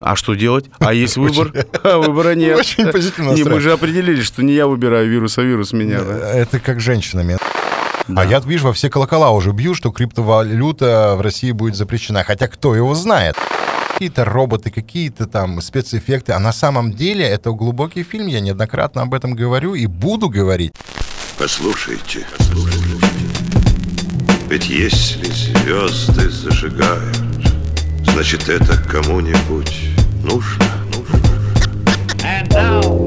А что делать? А есть выбор? А выбора нет. Очень позитивно Не, мы же определили, что не я выбираю вирус, а вирус меня. Это как женщинами. Да. А я вижу, во все колокола уже бью, что криптовалюта в России будет запрещена. Хотя кто его знает? Какие-то роботы, какие-то там спецэффекты. А на самом деле это глубокий фильм. Я неоднократно об этом говорю и буду говорить. Послушайте, послушайте. Ведь если звезды зажигают, значит это кому-нибудь нужно.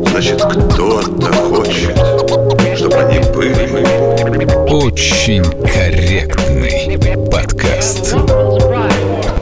Значит, кто-то хочет, чтобы они были. Очень корректный подкаст.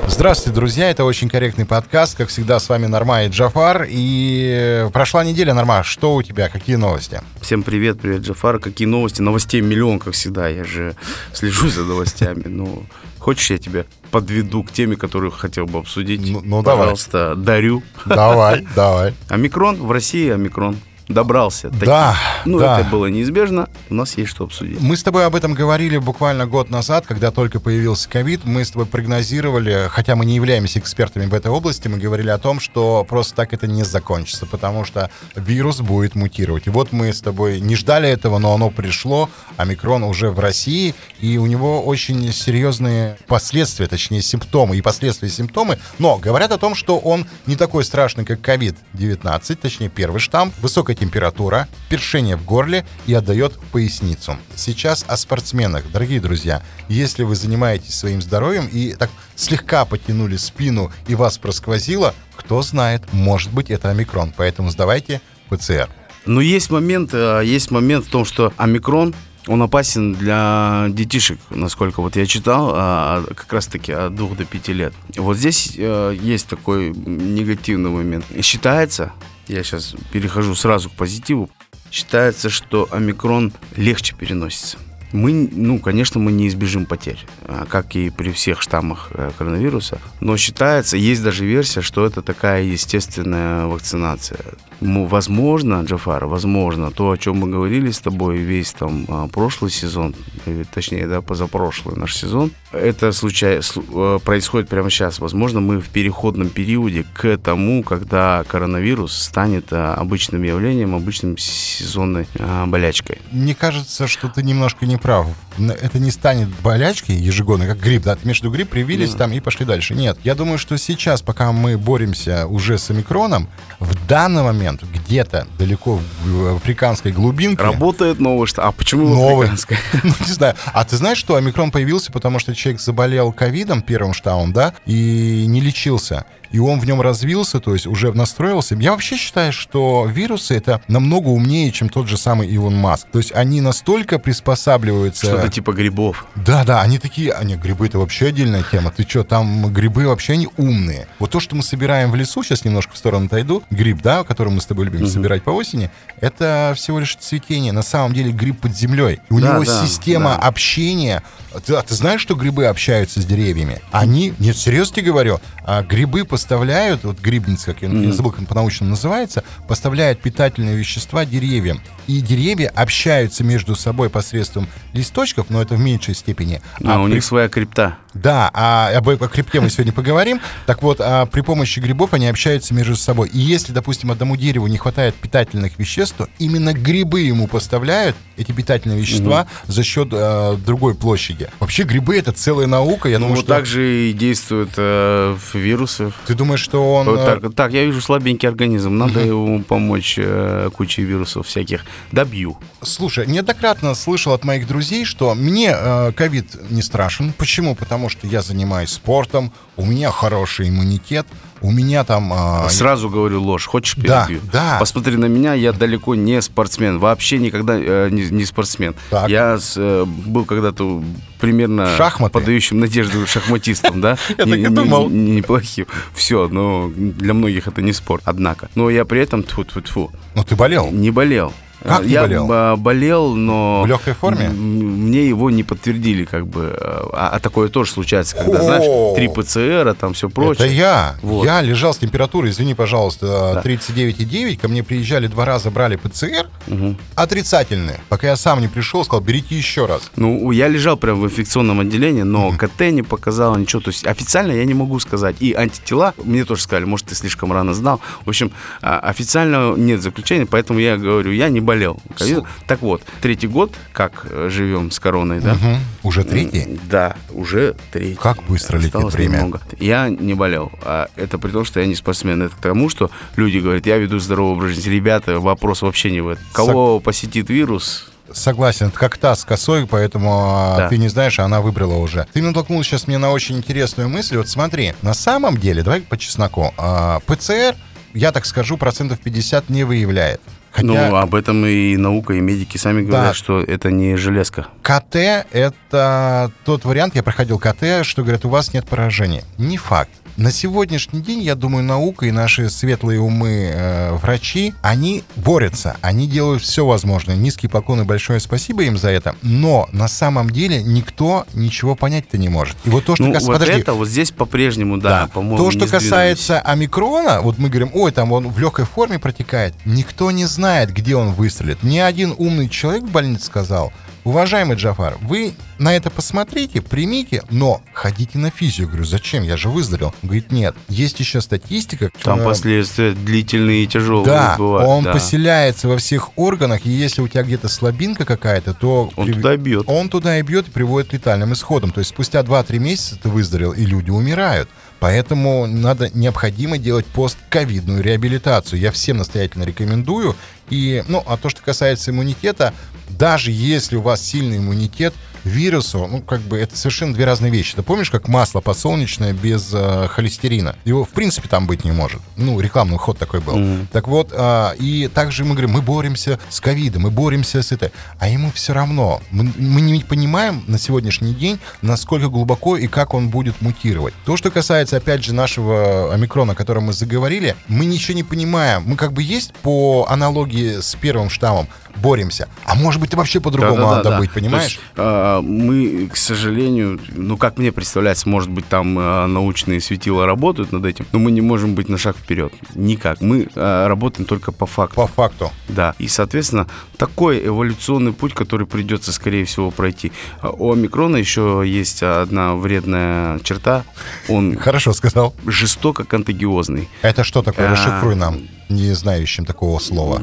Здравствуйте, друзья. Это очень корректный подкаст. Как всегда, с вами Норма и Джафар. И прошла неделя, Норма. Что у тебя? Какие новости? Всем привет, привет, Джафар. Какие новости? Новостей миллион, как всегда. Я же слежу за новостями. Ну, хочешь, я тебя подведу к теме, которую хотел бы обсудить? Ну- ну, давай. Пожалуйста, дарю. Давай, давай. Омикрон в России, омикрон. Добрался. таки. Да, Ну, да. это было неизбежно. У нас есть что обсудить. Мы с тобой об этом говорили буквально год назад, когда только появился ковид. Мы с тобой прогнозировали, хотя мы не являемся экспертами в этой области, мы говорили о том, что просто так это не закончится, потому что вирус будет мутировать. И вот мы с тобой не ждали этого, но оно пришло. Омикрон уже в России, и у него очень серьезные последствия, точнее симптомы и последствия симптомы. Но говорят о том, что он не такой страшный, как ковид-19, точнее первый штамм, высокая температура, першение в горле и отдает в поясницу. Сейчас о спортсменах. Дорогие друзья, если вы занимаетесь своим здоровьем и так слегка потянули спину и вас просквозило, кто знает, может быть это омикрон. Поэтому сдавайте ПЦР. Но есть момент, э, есть момент в том, что омикрон он опасен для детишек, насколько вот я читал, а, как раз-таки от 2 до 5 лет. Вот здесь э, есть такой негативный момент. Считается, я сейчас перехожу сразу к позитиву, считается, что омикрон легче переносится. Мы, ну, конечно, мы не избежим потерь, а, как и при всех штаммах э, коронавируса, но считается, есть даже версия, что это такая естественная вакцинация. Возможно, Джафар, возможно, то, о чем мы говорили с тобой весь там а, прошлый сезон, э, точнее, да, позапрошлый наш сезон, это случай, слу- э, происходит прямо сейчас. Возможно, мы в переходном периоде к тому, когда коронавирус станет обычным явлением, обычным сезонной а, болячкой. Мне кажется, что ты немножко не прав. Это не станет болячкой ежегодно, как грипп, да? Виду грипп, привились там и пошли дальше. Нет, я думаю, что сейчас, пока мы боремся уже с омикроном, в данный момент где-то далеко в африканской глубинке... Работает новый штамм. А почему Новый. африканская? Ну, не знаю. А ты знаешь, что омикрон появился, потому что человек заболел ковидом, первым штаммом, да, и не лечился. И он в нем развился, то есть уже настроился. Я вообще считаю, что вирусы это намного умнее, чем тот же самый Илон Маск. То есть они настолько приспосабливаются... Что-то типа грибов. Да, да, они такие, они грибы это вообще отдельная тема. Ты что, там грибы вообще они умные. Вот то, что мы собираем в лесу, сейчас немножко в сторону отойду, гриб, да, который мы с тобой любим собирать по осени, это всего лишь цветение. На самом деле гриб под землей. У Да, него да, система да. общения. Ты, а ты знаешь, что грибы общаются с деревьями? Они, нет, серьезно тебе говорю, а грибы поставляют, вот грибница, как я, я забыл, как по-научному называется, поставляют питательные вещества деревьям. И деревья общаются между собой посредством листочков, но это в меньшей степени. А, у при- них своя крипта. Да, а об о крипте мы сегодня поговорим. Так вот, а при помощи грибов они общаются между собой. И если, допустим, одному дереву не хватает питательных веществ, то именно грибы ему поставляют эти питательные вещества за счет э, другой площади. Вообще грибы это целая наука. Я думаю, Ну, что так же и действуют э, вирусы. ты думаешь, что он Вот э, Так, так, я вижу слабенький организм. Надо ему помочь э, куче вирусов всяких. Добью. Слушай, неоднократно слышал от моих друзей, что мне э, ковид не страшен. Почему? Потому что я занимаюсь спортом, у меня хороший иммунитет, у меня там... э, Сразу говорю ложь. Хочешь Да, перебью? да. Посмотри на меня, я далеко не спортсмен. Вообще никогда э, не, не спортсмен. Так. Я э, был когда-то примерно Шахматы? подающим надежду шахматистом, да? Я так и думал. не- Неплохим. Все, но для многих это не спорт. Однако. Но я при этом, тьфу тьфу тьфу Ну ты болел. не болел. Как не я болел? б- болел, но... В легкой форме? Мне его не подтвердили, как бы. А, а такое тоже случается, когда, О! знаешь, три ПЦР, там все прочее. Это я. Вот. Я лежал с температурой, извини, пожалуйста, Да. 39,9. Ко мне приезжали два раза, брали ПЦР. Мгм. Отрицательные. Пока я сам не пришел, сказал, берите еще раз. Ну, я лежал прям в инфекционном отделении, но КТ не показало ничего. То есть официально я не могу сказать. И антитела, мне тоже сказали, может, ты слишком рано знал. В общем, а, официально нет заключения, поэтому я говорю, я не болел. ковидом. Так вот, третий год, как э, живем с короной, да? Мгм. Уже третий? Да, уже третий. Как быстро летит Осталось время. немного. Я не болел. А это при том, что я не спортсмен. Это к тому, что люди говорят, я веду здоровый образ жизни. Ребята, вопрос вообще не в этом. Кого посетит вирус, Согласен, это как та с косой, поэтому а, Да. ты не знаешь, а она выбрала уже. Ты натолкнул сейчас мне на очень интересную мысль. Вот смотри, на самом деле, давай по чесноку, а, ПЦР, я так скажу, процентов 50 не выявляет. Хотя Ну, об этом и наука, и медики сами говорят, Да. что это не железка. КТ — это тот вариант, я проходил КТ, что говорят, у вас нет поражения. Не факт. На сегодняшний день, я думаю, наука и наши светлые умы э, врачи, они борются, они делают все возможное. Низкий поклон и большое спасибо им за это. Но на самом деле никто ничего понять-то не может. И вот то, что Ну, кас- вот Подожди. это вот здесь по-прежнему, да, по-моему, То, что касается омикрона, вот мы говорим, ой, там он в легкой форме протекает. Никто не знает, где он выстрелит. Ни один умный человек в больнице сказал, уважаемый Джафар, вы на это посмотрите, примите, но ходите на физию. Я говорю, зачем? Я же выздоровел. Он говорит, нет, есть еще статистика. Там э, последствия длительные и тяжелые да, бывают. он да. поселяется во всех органах, и если у тебя где-то слабинка какая-то, то... Он при- туда бьет. Он туда и бьет и приводит к летальным исходам. То есть спустя 2-3 месяца ты выздоровел, и люди умирают. Поэтому надо необходимо делать постковидную реабилитацию. Я всем настоятельно рекомендую. И, ну, а то, что касается иммунитета, даже если у вас сильный иммунитет, вирусу, ну, как бы, это совершенно две разные вещи. Ты помнишь, как масло подсолнечное без э, холестерина? Его, в принципе, там быть не может. Ну, рекламный ход такой был. Так вот, а, и также мы говорим, мы боремся с ковидом, мы боремся с этой. А ему все равно. Мы, мы не понимаем на сегодняшний день, насколько глубоко и как он будет мутировать. То, что касается, опять же, нашего омикрона, о котором мы заговорили, мы ничего не понимаем. Мы как бы есть по аналогии с первым штаммом, боремся. А может быть, вообще по-другому Да-да-да, надо да. быть, То понимаешь? есть, а, мы, к сожалению, ну, как мне представляется, может быть, там а, научные светила работают над этим, но мы не можем быть на шаг вперед. Никак. Мы а, работаем только по факту. По факту. Да, и, соответственно, такой эволюционный путь, который придется, скорее всего, пройти. А У омикрона еще есть одна вредная черта. Он Хорошо сказал. жестоко контагиозный. Это что такое? Расшифруй нам, не знающим такого слова.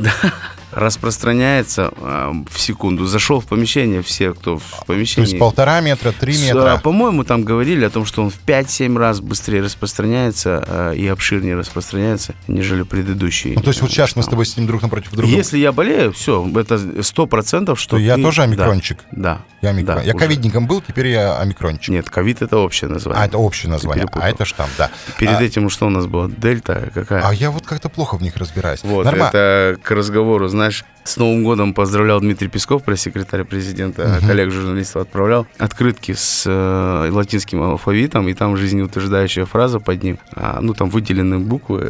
Распространяется а, в секунду. Зашел в помещение, все, кто в То помещении. есть полтора метра, три метра. а, По-моему, там говорили о том, что он в 5-7 раз быстрее распространяется а, и обширнее распространяется, нежели предыдущий. Ну, то есть вот э, сейчас мы с тобой сидим друг напротив друга. Если я болею, все, это сто процентов, что То я ты- тоже омикрончик? Да. Я, омикрон. да, я ковидником был, теперь я омикрончик. Нет, ковид это общее название. А, это общее название, а это штамм, да. Перед а, этим что у нас было? Дельта какая? а я вот как-то плохо в них разбираюсь. Вот, Норма- это к разговору, знаешь, с Новым годом поздравлял Дмитрий Песков, пресс-секретарь президента, коллег-журналистов отправлял открытки с э, латинским алфавитом, и там жизнеутверждающая фраза под ним, а, ну, там выделены буквы,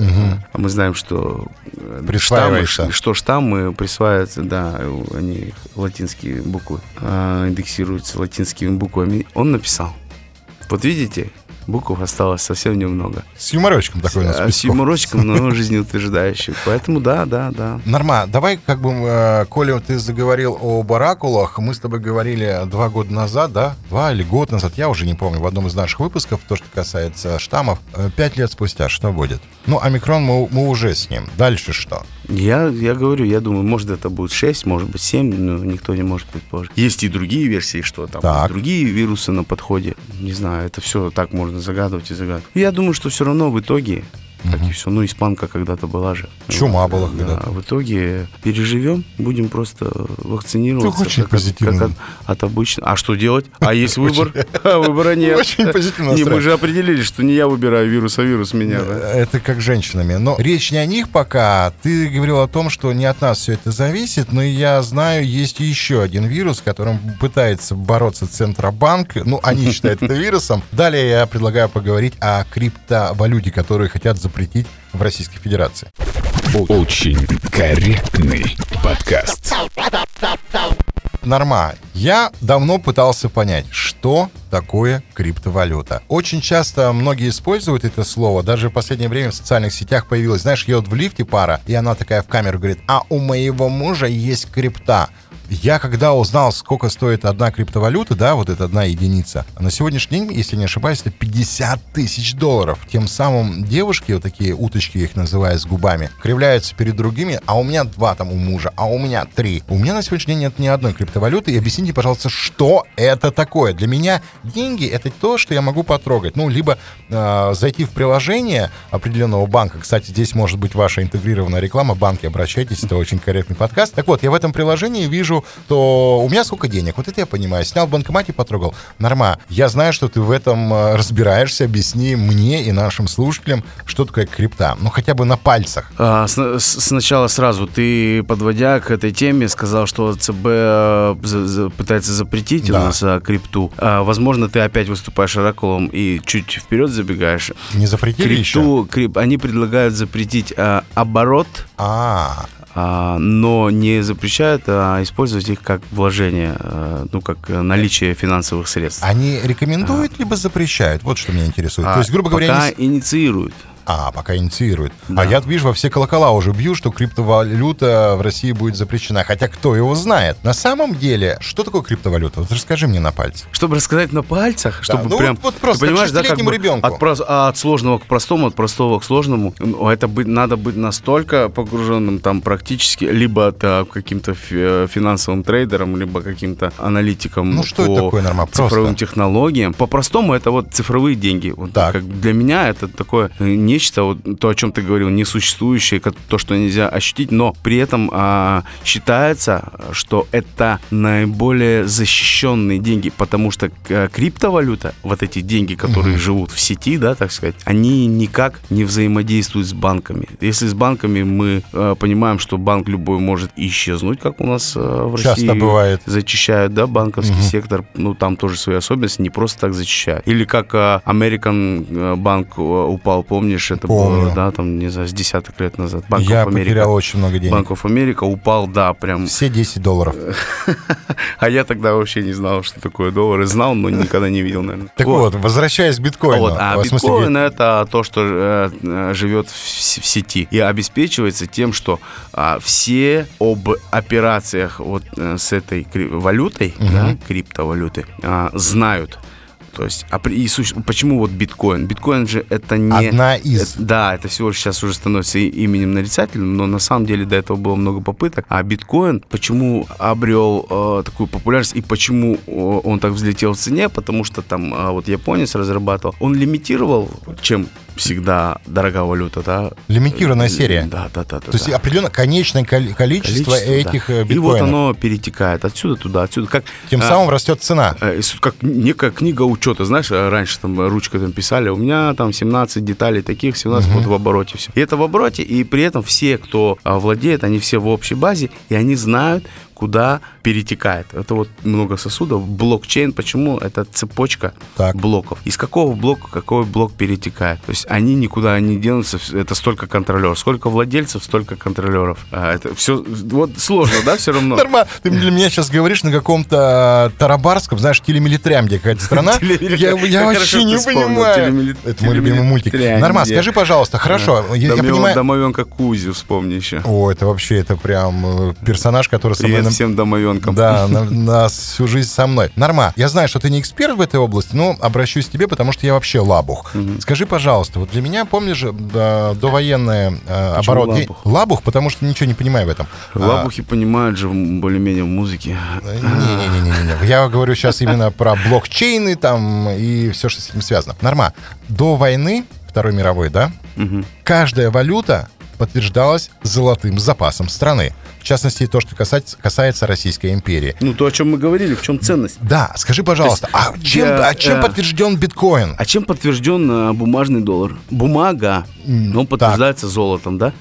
а мы знаем, что э, штаммы, что штаммы присваиваются, да, они латинские буквы, а, индексируются латинскими буквами. Он написал, вот видите, букв осталось совсем немного. С юморочком такой у нас. С Песков. юморочком, но жизнеутверждающий. Поэтому да, да, да. Норма, давай как бы, э, Коля, ты заговорил о баракулах, мы с тобой говорили два года назад, да? Два или год назад, я уже не помню, в одном из наших выпусков, то, что касается штаммов. Э, Пять лет спустя что будет? Ну, омикрон мы, мы уже с ним. Дальше что? Я, я говорю, я думаю, может это будет 6, может быть 7, но никто не может предположить. Есть и другие версии, что там Так. другие вирусы на подходе. Не знаю, это все так можно загадывать и загадывать. Я думаю, что все равно в итоге, как и все, ну испанка когда-то была же. Чума была да, когда-то. В итоге переживем, будем просто вакцинироваться. Ты очень как позитивный. как от, от обычно. А что делать? А есть выбор? А выбора нет. Очень позитивно мы же определили, что не я выбираю вирус, а вирус меня. да. Это как женщинами. Но речь не о них пока. Ты говорил о том, что не от нас все это зависит, но я знаю, есть еще один вирус, которым пытается бороться Центробанк. Ну, они считают это вирусом. Далее я предлагаю поговорить о криптовалюте, которую хотят запретить в Российской Федерации. Очень корректный подкаст. Норма, я давно пытался понять, что такое криптовалюта. Очень часто многие используют это слово, даже в последнее время в социальных сетях появилось, знаешь, едут в лифте пара, и она такая в камеру говорит, а у моего мужа есть крипта. Я когда узнал, сколько стоит одна криптовалюта, да, вот эта одна единица, на сегодняшний день, если не ошибаюсь, это 50 тысяч долларов. Тем самым девушки, вот такие уточки, их называю, с губами, кривляются перед другими, а у меня два там у мужа, а у меня три. У меня на сегодняшний день нет ни одной криптовалюты, и объясните, пожалуйста, что это такое? Для меня деньги — это то, что я могу потрогать. Ну, либо э, зайти в приложение определенного банка. Кстати, здесь может быть ваша интегрированная реклама. Банки, обращайтесь, это очень корректный подкаст. Так вот, я в этом приложении вижу, то у меня сколько денег. Вот это я понимаю. Снял в банкомате, потрогал. Норма, я знаю, что ты в этом э, разбираешься. Объясни мне и нашим слушателям, что такое крипта. Ну, хотя бы на пальцах. А, с- сначала сразу ты, подводя к этой теме, сказал, что ЦБ э, за- за- пытается запретить Да. у нас а, крипту. А, возможно, ты опять выступаешь оракулом и чуть вперед забегаешь. Не запретили еще? Крипту, крип- они предлагают запретить а, оборот, а, но не запрещают а, использовать их как вложение, а, ну, как э, наличие финансовых средств. они рекомендуют, либо запрещают? Вот что меня интересует. А, То есть, грубо говоря, пока они... инициируют. А, пока инициируют. Да. А я вижу, во все колокола уже бью, что криптовалюта в России будет запрещена. Хотя кто его знает? На самом деле, что такое криптовалюта? Вот расскажи мне на пальцах. Чтобы рассказать на пальцах, чтобы ну прям... вот- вот просто ты понимаешь, да, как бы ребенку. От, от сложного к простому, от простого к сложному. Ну, Это быть, надо быть настолько погруженным там практически, либо это каким-то фи- финансовым трейдером, либо каким-то аналитиком Ну, что по это такое, Норма? цифровым Просто. технологиям. По-простому это вот цифровые деньги. Вот Так. как для меня это такое э, нечто, вот то, о чем ты говорил, несуществующее, то, что нельзя ощутить, но при этом а, считается, что это наиболее защищенные деньги, потому что э, криптовалюта, вот эти деньги, которые живут в сети, да, так сказать, они никак не взаимодействуют с банками. Если с банками мы э, понимаем, что банк любой может исчезнуть, как у нас э, в Часто России бывает. зачищают, да, банковский сектор, ну там тоже свои особенности, не просто так зачищают. Или как а, American банк э, упал, помнишь, это Помню. было, да, там, не знаю, с десяток лет назад. Bank я America. потерял очень много денег. Банк of America упал, да, прям. Все 10 долларов. А я тогда вообще не знал, что такое доллары. Знал, но никогда не видел, наверное. Так вот, возвращаясь к биткоину. Вот, а биткоин это то, что э, э, живет в, сети и обеспечивается тем, что а, все об операциях вот э, с этой валютой, да, криптовалютой, а, знают. То есть, а при- и суще- почему вот биткоин? Биткоин же это не... Одна из. Э, Да, это всего лишь сейчас уже становится именем нарицательным, но на самом деле до этого было много попыток. А биткоин почему обрел э, такую популярность и почему э, он так взлетел в цене? Потому что там э, вот японец разрабатывал, он лимитировал, чем всегда дорогая валюта, да? Лимитированная Э, серия. Да, да, да. да То есть да. определенно конечное коли- количество, Количество, этих да. э, И вот биткоинов. оно перетекает отсюда туда, отсюда. Как, Тем а, самым растет цена. Э, как некая книга учета, знаешь, раньше там ручкой там писали, у меня там 17 деталей таких, 17 вот в обороте все. И это в обороте, и при этом все, кто а, владеет, они все в общей базе, и они знают, куда перетекает. Это вот много сосудов. Блокчейн, почему? Это цепочка Так. блоков. Из какого блока какой блок перетекает. То есть они никуда не денутся, это столько контролеров. Сколько владельцев, столько контролеров. А, это все, вот сложно, да, все равно? Нормально. Ты для меня сейчас говоришь на каком-то э, тарабарском, знаешь, телемилитрям, где какая-то страна. Я, вообще не понимаю. Это мой любимый мультик. Нормально, скажи, пожалуйста, хорошо. Я, понимаю. Домовенка Кузю вспомни еще. О, это вообще, это прям э, персонаж, который со мной... На- всем домовенкам. Да, на, на всю жизнь со мной. Норма, я знаю, что ты не эксперт в этой области, но обращусь к тебе, потому что я вообще лабух. Скажи, пожалуйста, вот для меня, помнишь, же, да, довоенное э, оборот... лабух? Лабух, потому что ничего не понимаю в этом. А, Лабухи понимают же более-менее в музыке. Не-не-не, я говорю сейчас именно про блокчейны там и все, что с этим связано. Норма, до войны, Второй мировой, да, Мгм. каждая валюта подтверждалась золотым запасом страны. В частности, то, что касается, касается Российской империи. Ну, то, о чем мы говорили, в чем ценность? Да, скажи, пожалуйста, а чем, я, а чем э, подтвержден биткоин? А чем подтвержден э, бумажный доллар? Бумага, но он подтверждается золотом, да?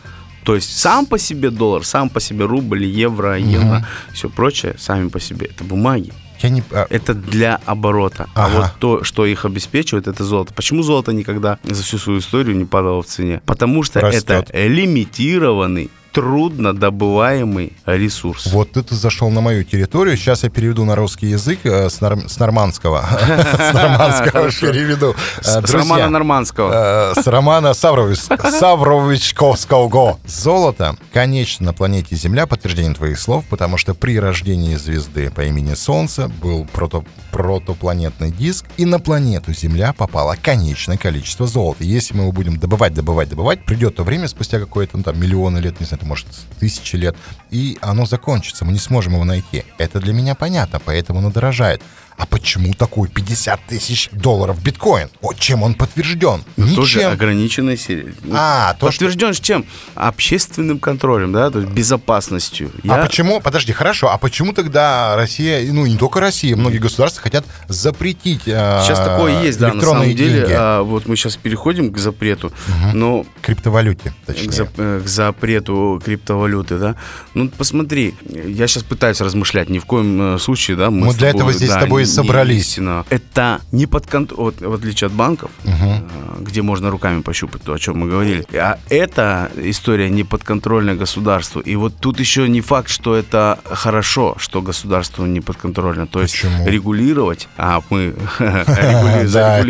То есть сам по себе доллар, сам по себе рубль, евро, иена, все прочее, сами по себе, это бумаги. Я не... а, Это для оборота. А Ага. вот то, что их обеспечивает, это золото. Почему золото никогда за всю свою историю не падало в цене? Потому что Растет. это лимитированный, трудно добываемый ресурс. Вот ты, зашел на мою территорию. Сейчас я переведу на русский язык э, с, нор- с нормандского. С нормандского переведу. С, Э, Романа Нормандского. Э, С Романа Саврович- Савровичковского. Золото, конечно, на планете Земля, подтверждение твоих слов, потому что при рождении звезды по имени Солнце был прото- протопланетный диск, и на планету Земля попало конечное количество золота. Если мы его будем добывать, добывать, добывать, придет то время, спустя какое-то, ну, там, миллионы лет, не знаю, может тысячи лет, и оно закончится, мы не сможем его найти. Это для меня понятно, поэтому оно дорожает. А почему такой 50 тысяч долларов биткоин? Вот чем он подтвержден? Тоже Ничем. ограниченной серии. А, то, что... Подтвержден с чем? Общественным контролем, да, то есть безопасностью. А Я- почему, подожди, хорошо, а почему тогда Россия, ну не только Россия, многие государства хотят запретить э, Сейчас такое есть, да, на самом деле. деньги, а, вот мы сейчас переходим к запрету, но криптовалюте, к, точнее. зап- э, к запрету криптовалюты, да. Ну, посмотри, я сейчас пытаюсь размышлять, ни в коем э, случае, да. Мы с для тобой, этого здесь с да, тобой и собрались. истина. Это не под контролем, вот, в отличие от банков, э, где можно руками пощупать то, о чем мы говорили. А эта история не подконтрольная государству. И вот тут еще не факт, что это хорошо, что государству не подконтрольно. То есть Почему? регулировать, а мы регули- за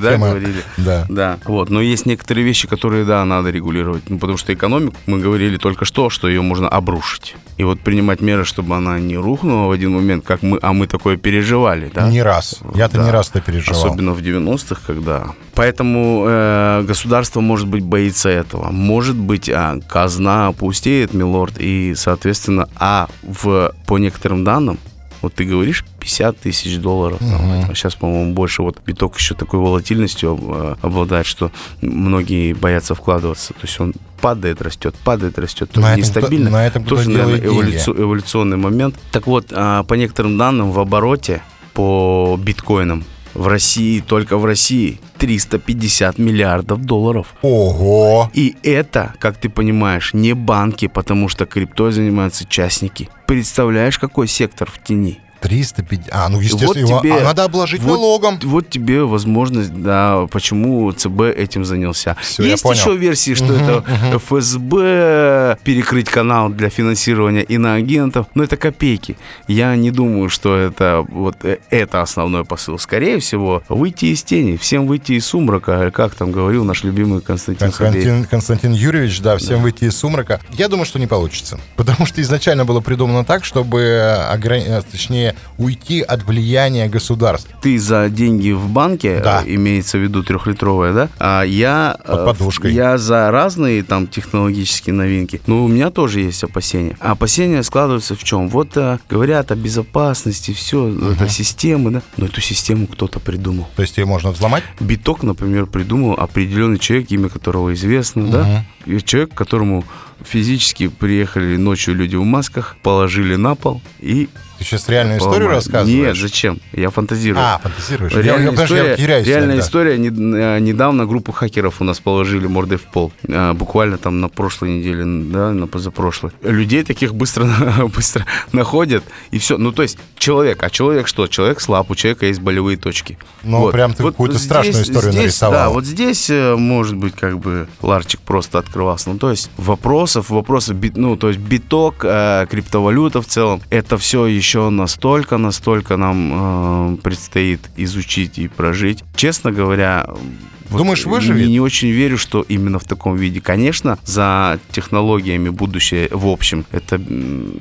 Да, говорили. Да. Вот, но есть некоторые вещи, которые, да, надо регулировать, ну, потому что экономику, мы говорили только что, что ее можно обрушить. И вот принимать меры, чтобы она не рухнула в один момент, как мы, а мы такое переживали, да? Не раз. Я-то Да. не раз это переживал. Особенно в 90-х, когда. Поэтому э, государство, может быть, боится этого. Может быть, а, казна пустеет, милорд, и, соответственно, а в, по некоторым данным, вот ты говоришь 50 тысяч долларов, там, а сейчас, по-моему, больше. Вот биток еще такой волатильностью э, обладает, что многие боятся вкладываться. То есть он падает, растет, падает, растет, тоже На этом нестабильно. кто- на этом тоже, наверное, эволюци- эволюционный момент. Так вот, а, по некоторым данным, в обороте по биткоинам в России, только в России, 350 миллиардов долларов. Ого! И это, как ты понимаешь, не банки, потому что криптой занимаются частники. Представляешь, какой сектор в тени? 350... А, ну, естественно, Вот его тебе- а надо обложить вот- налогом. Вот тебе возможность, да, почему ЦБ этим занялся. Всё, я Есть еще версии, что это ФСБ перекрыть канал для финансирования иноагентов, но это копейки. Я не думаю, что это вот э, это основной посыл. Скорее всего, выйти из тени, всем выйти из сумрака, как там говорил наш любимый Константин. Константин, Константин Юрьевич, да, всем выйти из сумрака. Я думаю, что не получится. Потому что изначально было придумано так, чтобы, ограни- э, уйти от влияния государств. ты за деньги в банке, Да. э, имеется в виду трехлитровая, да? А я... Под э, подушкой. Я за разные там технологические новинки. Но у меня тоже есть опасения. А опасения складываются в чем? Вот э, говорят о безопасности, все, это системы, да? Но эту систему кто-то придумал. То есть ее можно взломать? Биток, например, придумал определенный человек, имя которого известно, да? И человек, которому физически приехали ночью люди в масках, положили на пол и... Ты сейчас реальную историю поломали. рассказываешь? Нет, зачем? Я фантазирую. А, фантазируешь. Реальная, я, подожди, я история, теряюсь реальная иногда. история. Э, недавно группу хакеров у нас положили мордой в пол. Э, Буквально там на прошлой неделе, да, на позапрошлой. Людей таких быстро, быстро находят, и все. Ну, то есть человек. А человек что? Человек слаб, у человека есть болевые точки. Ну, прям ты какую-то страшную историю здесь, нарисовал. Да, вот здесь, э, может быть, как бы ларчик просто открывался. Ну, то есть вопросов, вопросов, ну, то есть биток, криптовалюта в целом, это все еще настолько, настолько нам э, предстоит изучить и прожить. Честно говоря, вот Думаешь, выживет? Не, не очень верю, что именно в таком виде. Конечно, за технологиями будущее в общем, это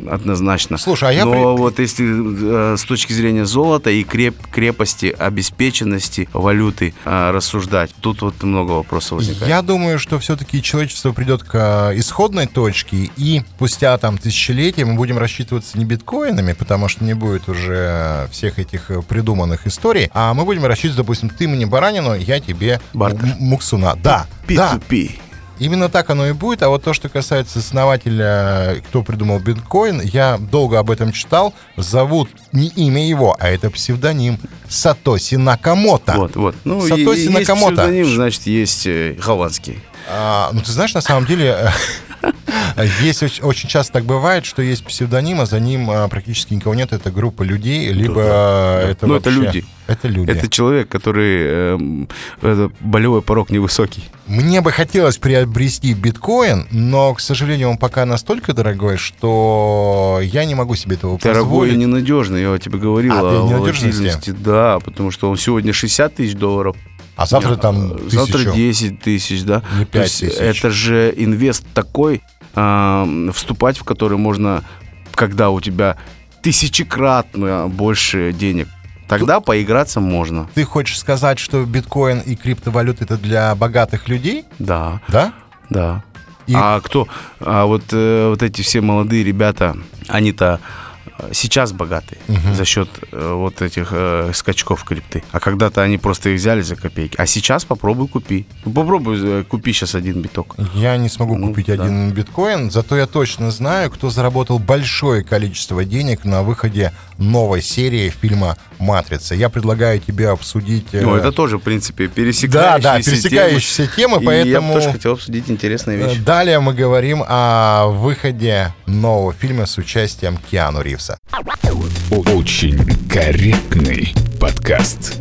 однозначно. Слушай, а я Но при- вот если э, с точки зрения золота и креп, крепости, обеспеченности валюты э, рассуждать, тут вот много вопросов возникает. Я думаю, что все-таки человечество придет к э, исходной точке, и спустя там тысячелетия мы будем рассчитываться не биткоинами, потому что не будет уже всех этих э, придуманных историй, а мы будем рассчитываться, допустим, ты мне баранину, я тебе Бартер. муксуна. Да, да, P2P. Именно так оно и будет. А вот то, что касается основателя, кто придумал биткоин, я долго об этом читал. Зовут не имя его, а это псевдоним Сатоси Накамото. Вот, вот. Ну, Сатоси есть Накамото. псевдоним, значит, есть э, голландский. А, ну, ты знаешь, на самом деле, Есть очень, часто так бывает, что есть псевдоним, а за ним а, практически никого нет. Это группа людей, либо это Ну, это вообще- люди. Это люди. Это человек, который эм, это болевой порог невысокий. Мне бы хотелось приобрести биткоин, но, к сожалению, он пока настолько дорогой, что я не могу себе этого Дорогой и позволить. ненадежный, я тебе говорил А, ты о ненадежности? Да, потому что он сегодня 60 тысяч долларов. А завтра там Э, Завтра тысячу. 10 тысяч, да. То 5 есть тысяч. Это же инвест такой, а, вступать в который можно, когда у тебя тысячекратно больше денег. Тогда поиграться можно. Ты хочешь сказать, что биткоин и криптовалюта это для богатых людей? Да, Да? да. И- А кто? А вот, э, вот эти все молодые ребята, они-то сейчас богатые за счет э, вот этих э, скачков крипты. А когда-то они просто их взяли за копейки. А сейчас попробуй купи. Ну, попробуй э, купи сейчас один биток. Я не смогу Ну, купить да. один биткоин, зато я точно знаю, кто заработал большое количество денег на выходе новой серии фильма «Матрица». Я предлагаю тебе обсудить... э, Ну, это тоже, в принципе, Да, пересекающиеся да, пересекающиеся темы, темы. И поэтому... я бы тоже хотел обсудить интересные э, вещи. Далее мы говорим о выходе нового фильма с участием Киану Ривза. Очень корректный подкаст.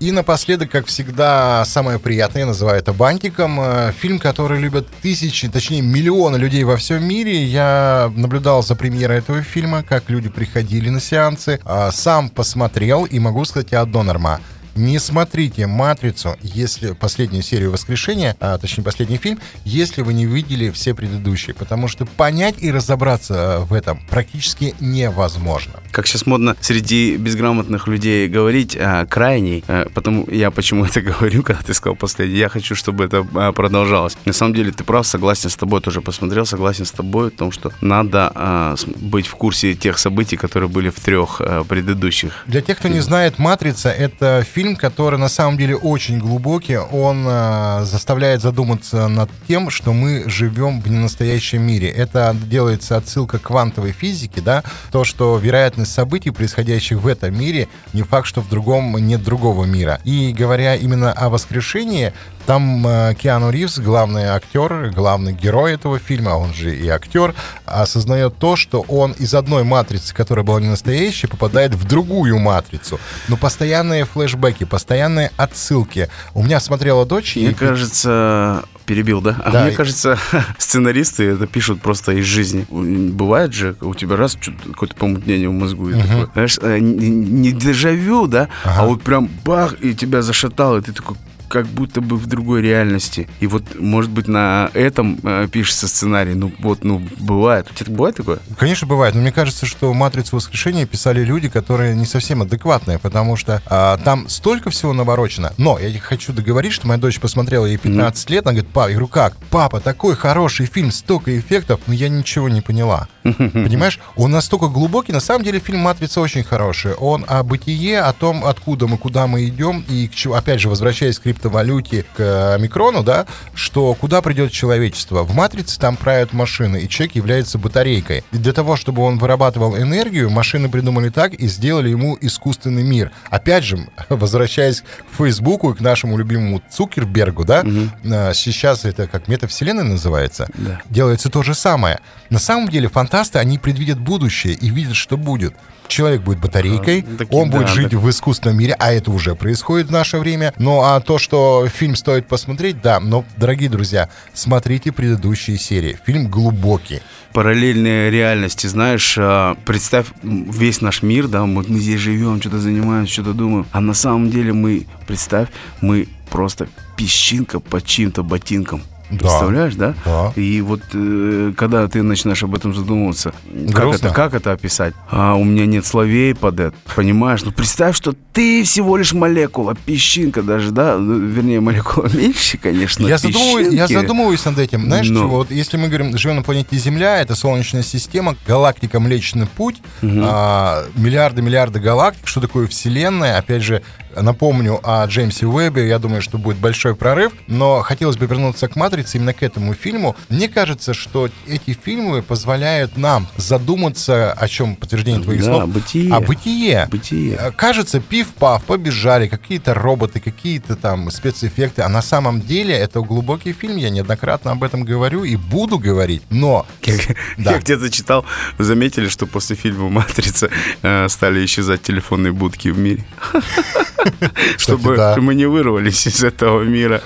И напоследок, как всегда, самое приятное, я называю это бантиком. Э, Фильм, который любят тысячи, точнее миллионы людей во всем мире. Я наблюдал за премьерой этого фильма, как люди приходили на сеансы. А, Сам посмотрел и могу сказать одно, Норма. Не смотрите «Матрицу», если последнюю серию «Воскрешения», а, точнее, последний фильм, если вы не видели все предыдущие, потому что понять и разобраться э, в этом практически невозможно. Как сейчас модно среди безграмотных людей говорить а, крайний, а, потому я почему это говорю, когда ты сказал последний, я хочу, чтобы это а, продолжалось. На самом деле ты прав, согласен с тобой, тоже посмотрел, согласен с тобой в том, что надо а, быть в курсе тех событий, которые были в трех а, предыдущих. Для тех, кто не знает, «Матрица» — это фильм, который на самом деле очень глубокий. Он э, заставляет задуматься над тем, что мы живем в ненастоящем мире. Это делается отсылка к квантовой физике, да, то, что вероятность событий, происходящих в этом мире, не факт, что в другом нет другого мира. И говоря именно о воскрешении, там э, Киану Ривз, главный актер, главный герой этого фильма, он же и актер, осознает то, что он из одной матрицы, которая была не настоящей, попадает в другую матрицу. Но постоянные флешбеки, постоянные отсылки. У меня смотрела дочь, Мне и кажется, перебил, да? А Да. мне кажется, сценаристы это пишут просто из жизни. Бывает же, у тебя раз какое-то помутнение в мозгу, и такое, знаешь, э, не, не дежавю, да, Ага. а вот прям бах, и тебя зашатало, и ты такой, как будто бы в другой реальности. И вот, может быть, на этом э, пишется сценарий. Ну, вот, ну, бывает. У тебя бывает такое? Конечно, бывает, но мне кажется, что «Матрицу воскрешения» писали люди, которые не совсем адекватные, потому что а, там столько всего наворочено. Но я хочу договорить, что моя дочь посмотрела, ей 15 лет, она говорит, папа, я говорю, как? Папа, такой хороший фильм, столько эффектов, но я ничего не поняла. Понимаешь? Он настолько глубокий, на самом деле фильм «Матрица» очень хороший. Он о бытие, о том, откуда мы, куда мы идем, и, к чему- опять же, возвращаясь к криптовалюте, к э, микрону, да, что куда придет человечество. В «Матрице» там правят машины, и человек является батарейкой. И для того, чтобы он вырабатывал энергию, машины придумали так и сделали ему искусственный мир. Опять же, возвращаясь к Фейсбуку и к нашему любимому Цукербергу, да, э, сейчас это как метавселенная называется, Да. делается то же самое. На самом деле фантасты, они предвидят будущее и видят, что будет. Человек будет батарейкой, А, таки он да, будет жить так. в искусственном мире, а это уже происходит в наше время. Ну а то, что фильм стоит посмотреть, да, но, дорогие друзья, смотрите предыдущие серии. Фильм глубокий. параллельные реальности, знаешь, а, представь весь наш мир, да, вот мы здесь живем, что-то занимаемся, что-то думаем, а на самом деле мы, представь, мы просто песчинка под чьим-то ботинком. Да. Представляешь, да? Да. И вот э, когда ты начинаешь об этом задумываться, как это, как это описать? А, у меня нет словей под это, понимаешь? Ну представь, что ты всего лишь молекула, песчинка даже, да? Ну, Вернее, молекула меньше, конечно. Я, задумываюсь, я задумываюсь над этим. Знаешь, Но. чего? Вот если мы говорим, живем на планете Земля, это Солнечная система, галактика Млечный Путь, а, миллиарды-миллиарды галактик. Что такое Вселенная? Опять же, напомню о Джеймсе Уэббе, я думаю, что будет большой прорыв, но хотелось бы вернуться к «Матрице», именно к этому фильму. Мне кажется, что эти фильмы позволяют нам задуматься, о чем подтверждение твоих Да, слов, бытие. о бытие. Бытие. Э, Кажется, пиф-паф, побежали, какие-то роботы, какие-то там спецэффекты, а на самом деле это глубокий фильм, я неоднократно об этом говорю и буду говорить, но... Как- Да. Я где-то читал, заметили, что после фильма «Матрица» э, стали исчезать телефонные будки в мире. Чтобы мы не вырвались из этого мира.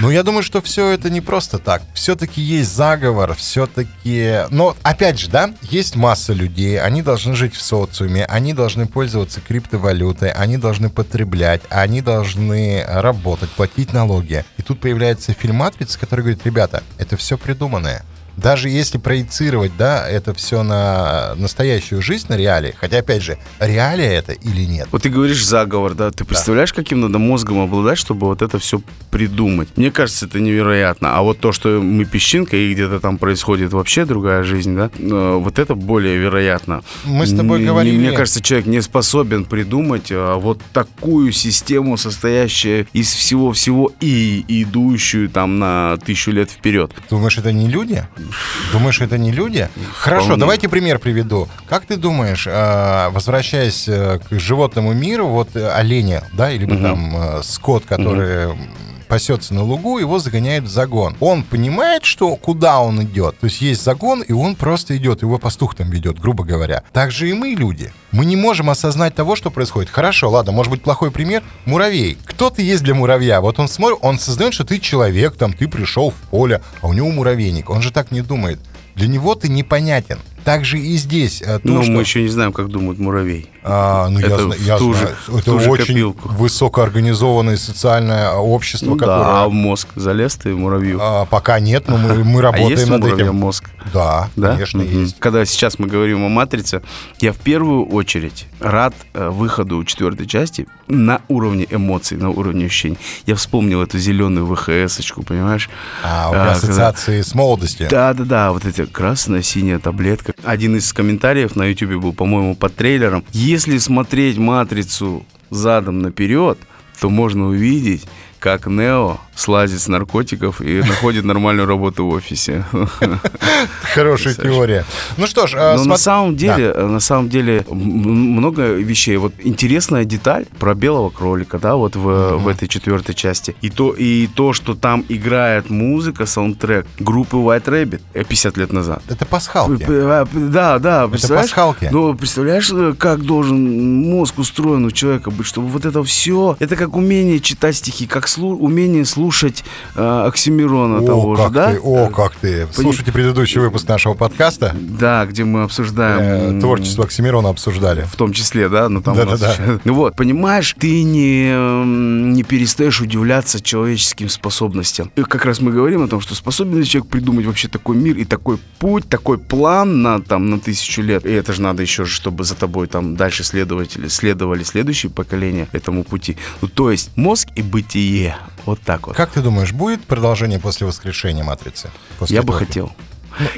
Ну, я думаю, что все это не просто так. Все-таки есть заговор, все-таки... Но, опять же, да, есть масса людей, они должны жить в социуме, они должны пользоваться криптовалютой, они должны потреблять, они должны работать, платить налоги. И тут появляется фильм «Матрица», который говорит, ребята, это все придуманное. Даже если проецировать, да, это все на настоящую жизнь, на реалии, хотя, опять же, реалия это или нет? Вот ты говоришь заговор, да? Ты представляешь, каким надо мозгом обладать, чтобы вот это все придумать? Мне кажется, это невероятно. А вот то, что мы песчинка, и где-то там происходит вообще другая жизнь, да? э, Вот это более вероятно. Мы с тобой говорили- Мне кажется, человек не способен придумать а, вот такую систему, состоящую из всего-всего и идущую там на тысячу лет вперед. Думаешь, это не люди? Думаешь, это не люди? Хорошо, Вполне. давайте пример приведу. Как ты думаешь, э, возвращаясь э, к животному миру, вот э, оленя, да, или там э, скот, который м, пасется на лугу, его загоняют в загон. Он понимает, что куда он идет. То есть есть загон, и он просто идет, его пастух там ведет, грубо говоря. Так же и мы, люди. Мы не можем осознать того, что происходит. Хорошо, ладно, может быть плохой пример. Муравей. Кто ты есть для муравья? Вот он смотрит, он создает, что ты человек, там, ты пришел в поле, а у него муравейник. Он же так не думает. Для него ты непонятен. Так же и здесь. э, то, Но что- мы еще не знаем, как думает муравей. а, ну, я, Это зна- в я ту знаю. это ту же очень копилку. высокоорганизованное социальное общество, Ну да, которое... а в мозг залез ты муравью. а, пока нет, но мы, мы А работаем есть у над этим. мозг? Да, Да? конечно, Мгм. есть. Когда сейчас мы говорим о «Матрице», я в первую очередь рад э, выходу четвертой части на уровне эмоций, на уровне ощущений. Я вспомнил эту зеленую ВХС-очку, понимаешь? А, у А, ассоциации с молодостью. Да-да-да, вот эти красная, синяя таблетка. Один из комментариев на YouTube был, по-моему, под трейлером. Если смотреть «Матрицу» задом наперед, то можно увидеть, как Нео слазит с наркотиков и находит нормальную работу в офисе. Хорошая теория. Ну что ж, а, Но на самом деле, э, на самом деле много вещей. Вот интересная деталь про белого кролика, да, вот в, в этой четвертой части. И то, и то, что там играет музыка, саундтрек группы White Rabbit э, 50 лет назад. Это пасхалки. П- Да, да, представляешь? пасхалки. Ну, представляешь, э, как должен мозг устроен у человека быть, чтобы вот это все, это как умение читать стихи, как умение слушать э, Оксимирона того О, же, как да? ты, о, как ты. Слушайте предыдущий выпуск нашего подкаста. Да, где мы обсуждаем Э, Творчество Оксимирона обсуждали. в том числе, да, ну там Да-да-да. еще- Ну вот, понимаешь, ты не, м, не перестаешь удивляться человеческим способностям. И как раз мы говорим о том, что способен ли человек придумать вообще такой мир и такой путь, такой план на, там, на тысячу лет. И это же надо еще, чтобы за тобой там дальше следователи следовали следующие поколения этому пути. Ну, то есть мозг и бытие. Вот так вот. Как ты думаешь, будет продолжение после воскрешения Матрицы? После Я бы этого хотел.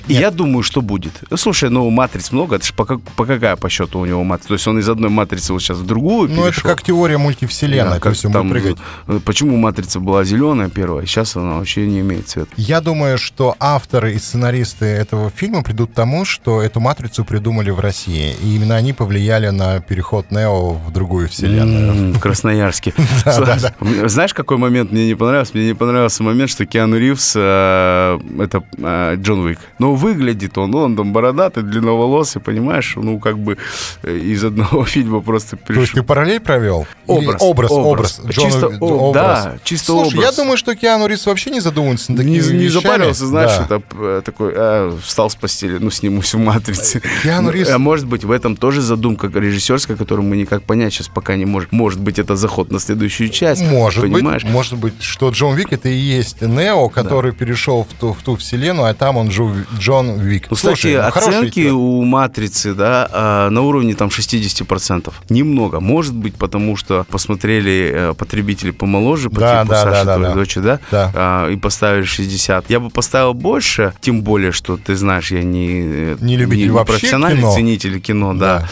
И я думаю, что будет. Ну, слушай, ну матриц много, это же по, как- по какая по счету у него матрица? То есть он из одной матрицы вот сейчас в другую Ну, это как теория мультивселенной, Да, как есть он там, прыгать. э, Почему матрица была зеленая первая, сейчас она вообще не имеет цвета. Я думаю, что авторы и сценаристы этого фильма придут к тому, что эту матрицу придумали в России. И именно они повлияли на переход Нео в другую вселенную. М, В Красноярске. Знаешь, какой момент мне не понравился? Мне не понравился момент, что Киану Ривз, э, это э, Джон Уик. Но выглядит он, он там бородатый, длинноволосый, понимаешь? Ну, как бы э, из одного фильма просто То есть пришел. ты параллель провел? Или Образ, образ, образ. образ. Джона- Чисто о- образ. да, чисто Слушай, образ. я думаю, что Киану Ривз вообще не задумывается над Не, такими не вещами. запарился, знаешь, Да. это э, такой, а, встал с постели, ну, снимусь в «Матрице». Киану Ну, Ривз- А может быть, в этом тоже задумка режиссерская, которую мы никак понять сейчас пока не можем. Может быть, это заход на следующую часть. Может понимаешь? быть, может быть, что Джон Вик это и есть Нео, который перешел в ту, в ту вселенную, а там он Джо, Джон, Вик. Ну, кстати, Слушай, ну, оценки фильм. у «Матрицы», да, а, на уровне там 60%. Немного. Может быть, потому что посмотрели э, потребители помоложе, по Да, типу да, Саши, да, да, твоей да. дочери, да? Да. А, и поставили 60. Я бы поставил больше, тем более, что, ты знаешь, я не... э, Не любитель вообще профессиональный кино. ценитель кино, да.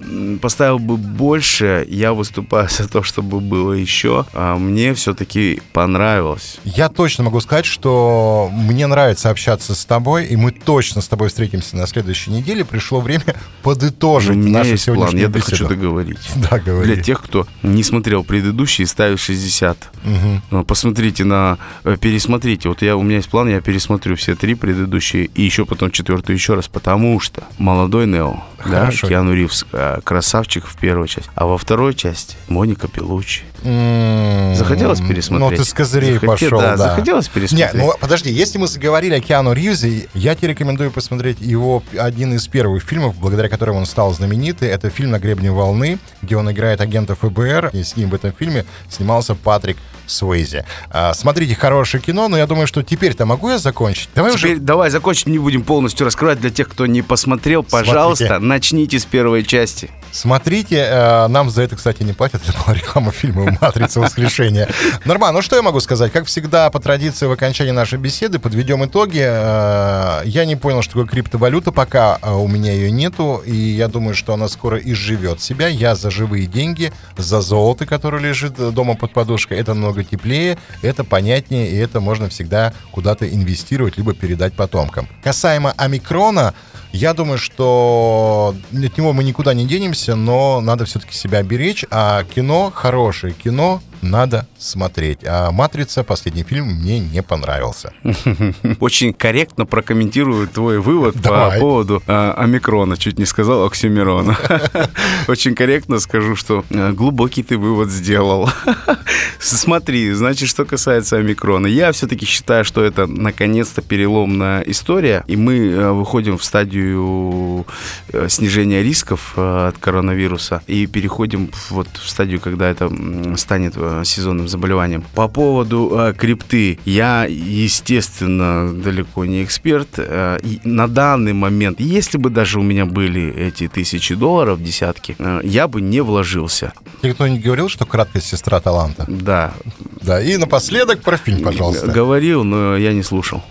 М, Поставил бы больше, я выступаю за то, чтобы было еще. А мне все-таки понравилось. Я точно могу сказать, что мне нравится общаться с тобой, и мы точно с тобой встретимся на следующей неделе. Пришло время подытожить У меня нашу есть план, я беседу. хочу договорить. Да, говори. Для тех, кто не смотрел предыдущий и ставит 60. Мгм. Ну, Посмотрите на... э, Пересмотрите. Вот я, у меня есть план, я пересмотрю все три предыдущие и еще потом четвертую еще раз, потому что молодой Нео, да, Хорошо. Киану Ривз, э, красавчик в первой части, а во второй части Моника Пелуччи. М, Захотелось пересмотреть? Ну, ты с козырей Захоте- пошел, да, да. захотелось пересмотреть. Не, ну подожди, если мы заговорили о Киану Ривзе, я тебе рекомендую посмотреть его один из первых фильмов, благодаря которому он стал знаменитый. Это фильм «На гребне волны», где он играет агента ФБР, и с ним в этом фильме снимался Патрик Суэйзи. А, смотрите, хорошее кино, но я думаю, что теперь-то могу я закончить? Давай Теперь уже... давай закончим, не будем полностью раскрывать для тех, кто не посмотрел. Пожалуйста, Смотрите. Начните с первой части. Смотрите, э, нам за это, кстати, не платят. Это была реклама фильма «Матрица воскрешения». Нормально. Ну, что я могу сказать? Как всегда, по традиции в окончании нашей беседы подведем итоги. Э, Я не понял, что такое криптовалюта, пока э, у меня ее нету, и я думаю, что она скоро изживет себя. Я за живые деньги, за золото, которое лежит дома под подушкой. Это намного теплее, это понятнее, и это можно всегда куда-то инвестировать, либо передать потомкам. Касаемо омикрона, я думаю, что от него мы никуда не денемся, но надо все-таки себя беречь. А кино, хорошее кино, надо смотреть. А «Матрица», последний фильм, мне не понравился. Очень корректно прокомментирую твой вывод Давай. по поводу э, омикрона. Чуть не сказал оксюмирона. Очень корректно скажу, что э, глубокий ты вывод сделал. Смотри, значит, что касается омикрона. Я все-таки считаю, что это наконец-то переломная история, и мы э, выходим в стадию э, снижения рисков от коронавируса и переходим в- вот в стадию, когда это станет э, сезонным заболеванием. По поводу э, крипты, я, естественно, далеко не эксперт. Э, на данный момент, если бы даже у меня были эти тысячи долларов, десятки, э, я бы не вложился. Тебе кто-нибудь говорил, что краткость сестра таланта? Да, Да, и напоследок про фильм, пожалуйста. говорил, но я не слушал.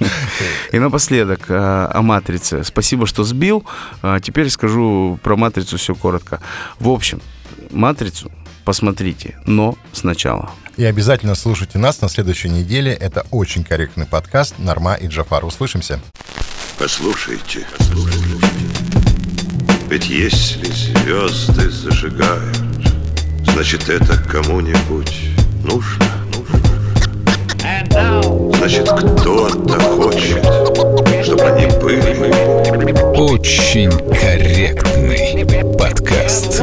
И напоследок э, о «Матрице». Спасибо, что сбил. А Теперь скажу про «Матрицу» все коротко. В общем, «Матрицу» посмотрите, но сначала. И обязательно слушайте нас на следующей неделе. Это очень корректный подкаст «Норма и Джафар». Услышимся. Послушайте, послушайте. Ведь если звезды зажигают, значит это кому-нибудь нужно. Значит, кто-то хочет, чтобы они были. Очень корректный подкаст.